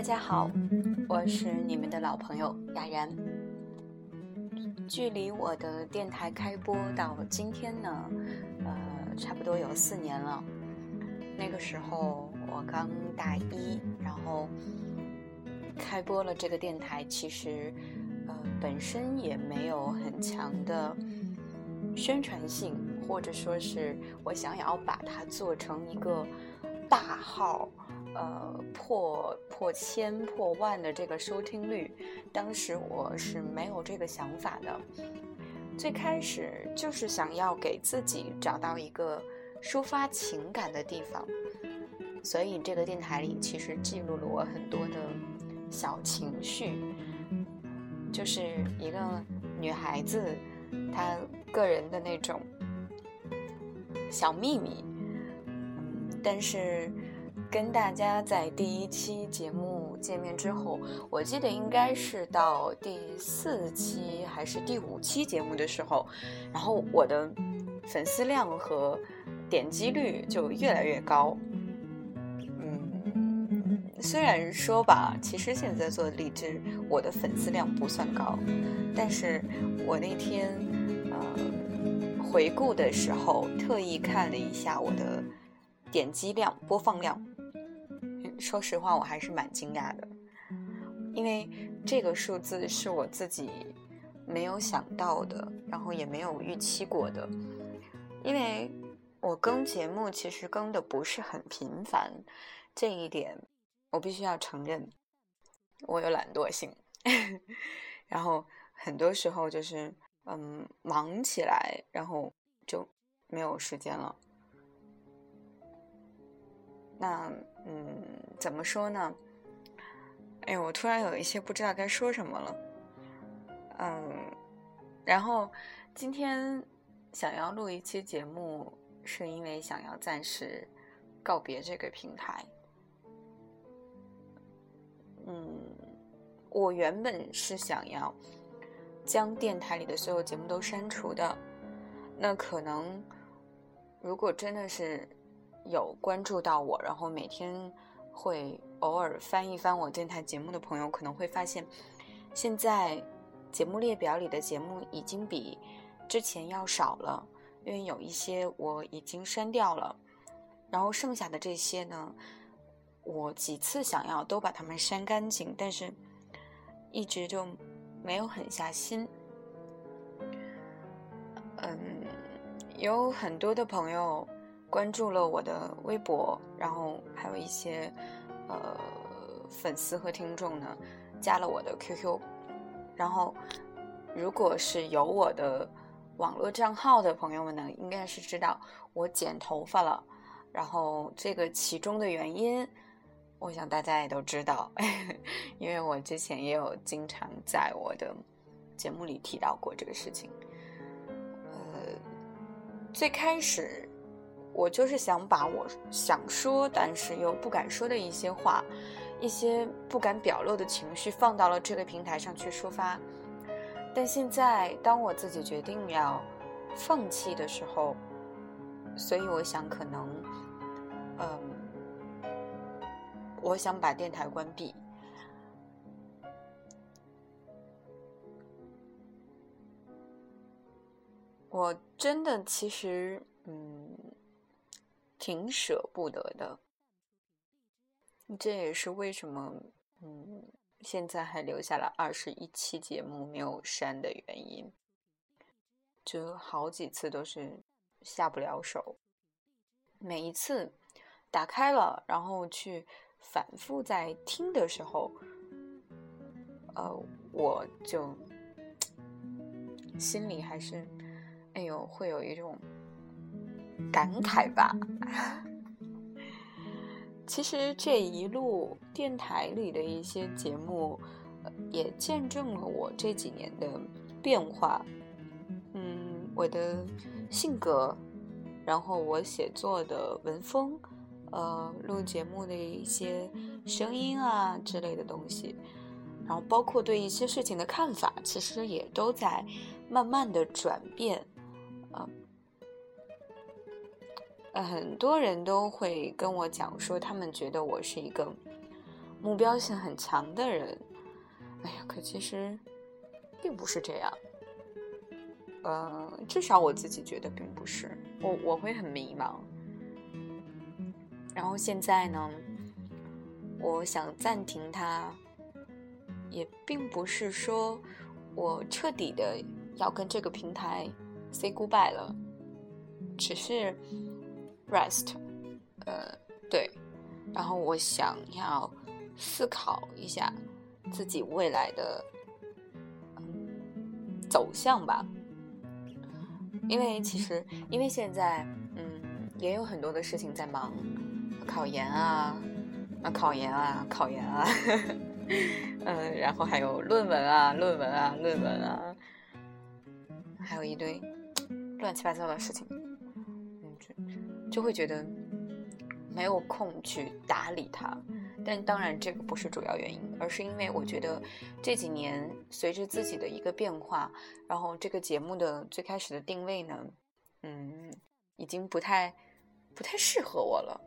大家好，我是你们的老朋友雅然。距离我的电台开播到今天呢，呃，差不多有四年了。那个时候我刚大一，然后开播了这个电台，其实呃本身也没有很强的宣传性，或者说是我想要把它做成一个大号。呃，破破千破万的这个收听率，当时我是没有这个想法的。最开始就是想要给自己找到一个抒发情感的地方，所以这个电台里其实记录了我很多的小情绪，就是一个女孩子她个人的那种小秘密。但是。跟大家在第一期节目见面之后，我记得应该是到第四期还是第五期节目的时候，然后我的粉丝量和点击率就越来越高。嗯，虽然说吧，其实现在做的荔枝，我的粉丝量不算高，但是我那天呃回顾的时候，特意看了一下我的点击量、播放量。说实话，我还是蛮惊讶的，因为这个数字是我自己没有想到的，然后也没有预期过的。因为我更节目其实更的不是很频繁，这一点我必须要承认，我有懒惰性，然后很多时候就是嗯忙起来，然后就没有时间了。那嗯，怎么说呢？哎我突然有一些不知道该说什么了。嗯，然后今天想要录一期节目，是因为想要暂时告别这个平台。嗯，我原本是想要将电台里的所有节目都删除的。那可能如果真的是。有关注到我，然后每天会偶尔翻一翻我电台节目的朋友，可能会发现，现在节目列表里的节目已经比之前要少了，因为有一些我已经删掉了，然后剩下的这些呢，我几次想要都把它们删干净，但是一直就没有狠下心。嗯，有很多的朋友。关注了我的微博，然后还有一些呃粉丝和听众呢，加了我的 QQ。然后，如果是有我的网络账号的朋友们呢，应该是知道我剪头发了。然后这个其中的原因，我想大家也都知道，因为我之前也有经常在我的节目里提到过这个事情。呃，最开始。我就是想把我想说，但是又不敢说的一些话，一些不敢表露的情绪，放到了这个平台上去抒发。但现在，当我自己决定要放弃的时候，所以我想，可能，嗯，我想把电台关闭。我真的，其实，嗯。挺舍不得的，这也是为什么，嗯，现在还留下了二十一期节目没有删的原因。就好几次都是下不了手，每一次打开了，然后去反复在听的时候，呃，我就心里还是，哎呦，会有一种。感慨吧。其实这一路电台里的一些节目，也见证了我这几年的变化。嗯，我的性格，然后我写作的文风，呃，录节目的一些声音啊之类的东西，然后包括对一些事情的看法，其实也都在慢慢的转变。呃，很多人都会跟我讲说，他们觉得我是一个目标性很强的人。哎呀，可其实并不是这样。呃，至少我自己觉得并不是。我我会很迷茫。然后现在呢，我想暂停它，也并不是说我彻底的要跟这个平台 say goodbye 了，只是 rest。呃，对。然后我想要思考一下自己未来的走向吧。因为其实，因为现在，嗯，也有很多的事情在忙，考研啊，啊，考研啊，考研啊，嗯，然后还有论文啊，论文啊，论文啊，还有一堆乱七八糟的事情，就就会觉得没有空去打理它。但当然，这个不是主要原因，而是因为我觉得这几年随着自己的一个变化，然后这个节目的最开始的定位呢，嗯，已经不太不太适合我了。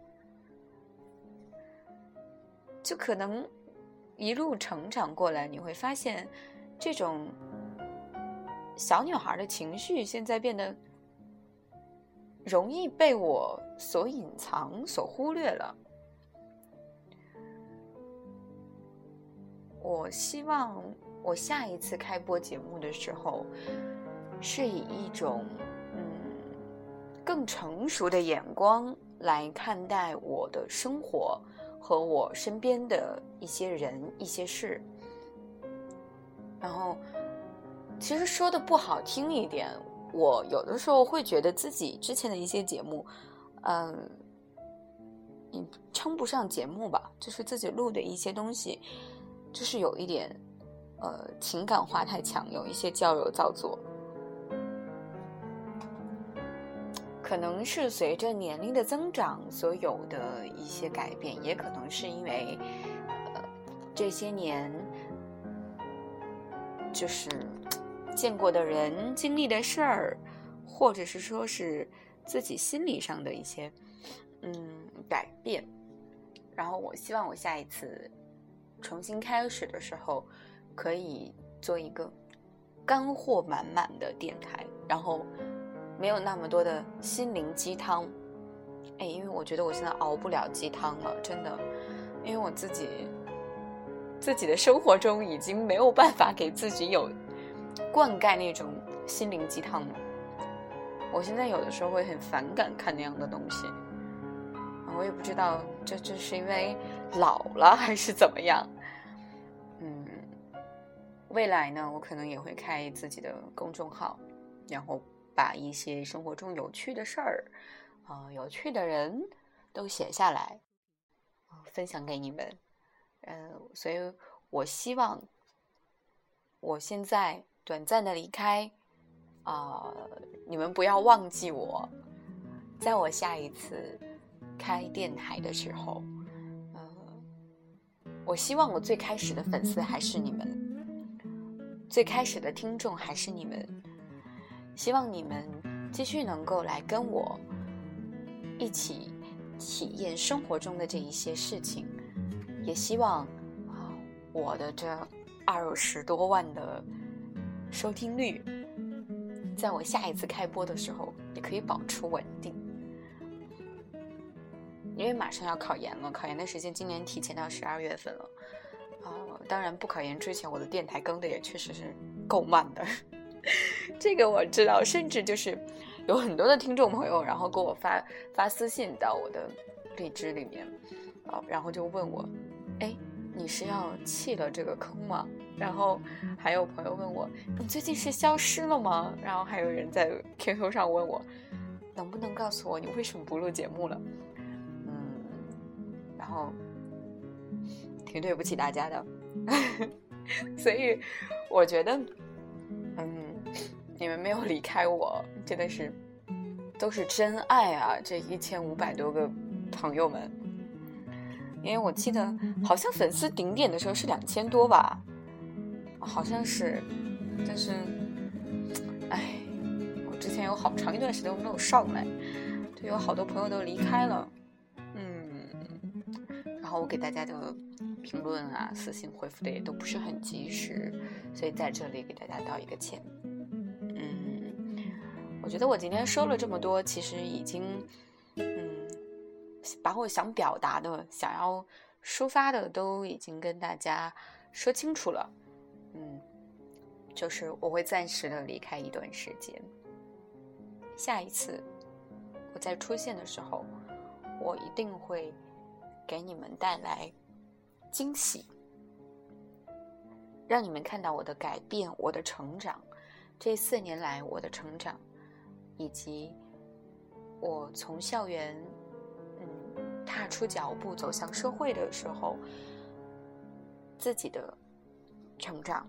就可能一路成长过来，你会发现这种小女孩的情绪现在变得容易被我所隐藏、所忽略了。我希望我下一次开播节目的时候，是以一种嗯更成熟的眼光来看待我的生活和我身边的一些人、一些事。然后，其实说的不好听一点，我有的时候会觉得自己之前的一些节目，嗯，你称不上节目吧，就是自己录的一些东西。就是有一点，呃，情感化太强，有一些矫揉造作。可能是随着年龄的增长所有的一些改变，也可能是因为，呃，这些年就是见过的人、经历的事儿，或者是说是自己心理上的一些嗯改变。然后我希望我下一次。重新开始的时候，可以做一个干货满满的电台，然后没有那么多的心灵鸡汤。哎，因为我觉得我现在熬不了鸡汤了，真的，因为我自己自己的生活中已经没有办法给自己有灌溉那种心灵鸡汤了。我现在有的时候会很反感看那样的东西，我也不知道这这是因为老了还是怎么样。嗯未来呢，我可能也会开自己的公众号，然后把一些生活中有趣的事儿，啊，有趣的人都写下来，分享给你们。嗯，所以我希望我现在短暂的离开，啊，你们不要忘记我，在我下一次开电台的时候，嗯，我希望我最开始的粉丝还是你们。最开始的听众还是你们，希望你们继续能够来跟我一起体验生活中的这一些事情，也希望啊，我的这二十多万的收听率，在我下一次开播的时候也可以保持稳定，因为马上要考研了，考研的时间今年提前到十二月份了。啊当然，不考研之前，我的电台更的也确实是够慢的。这个我知道，甚至就是有很多的听众朋友，然后给我发发私信到我的荔枝里面，啊，然后就问我，哎，你是要弃了这个坑吗？然后还有朋友问我，你最近是消失了吗？然后还有人在 QQ 上问我，能不能告诉我你为什么不录节目了？嗯，然后挺对不起大家的。所以，我觉得，嗯，你们没有离开我，真的是都是真爱啊！这一千五百多个朋友们，因为我记得好像粉丝顶点的时候是两千多吧，好像是，但是，哎，我之前有好长一段时间没有上来，就有好多朋友都离开了，嗯，然后我给大家的。评论啊、私信回复的也都不是很及时，所以在这里给大家道一个歉。嗯，我觉得我今天说了这么多，其实已经，嗯，把我想表达的、想要抒发的都已经跟大家说清楚了。嗯，就是我会暂时的离开一段时间，下一次我再出现的时候，我一定会给你们带来。惊喜，让你们看到我的改变，我的成长。这四年来，我的成长，以及我从校园，踏出脚步走向社会的时候，自己的成长。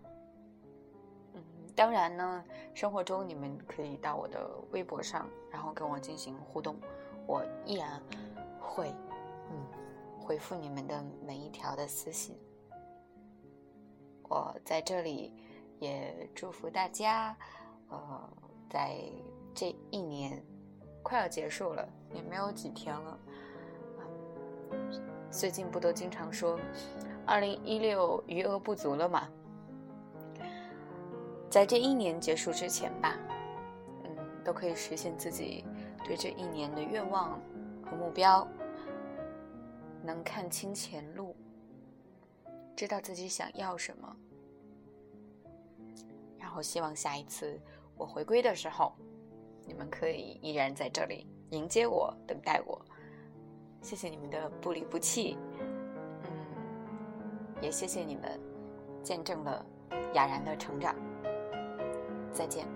嗯，当然呢，生活中你们可以到我的微博上，然后跟我进行互动，我依然会，嗯。回复你们的每一条的私信，我在这里也祝福大家，呃，在这一年快要结束了，也没有几天了。最近不都经常说，二零一六余额不足了吗？在这一年结束之前吧，嗯，都可以实现自己对这一年的愿望和目标。能看清前路，知道自己想要什么，然后希望下一次我回归的时候，你们可以依然在这里迎接我、等待我。谢谢你们的不离不弃，嗯，也谢谢你们见证了雅然的成长。再见。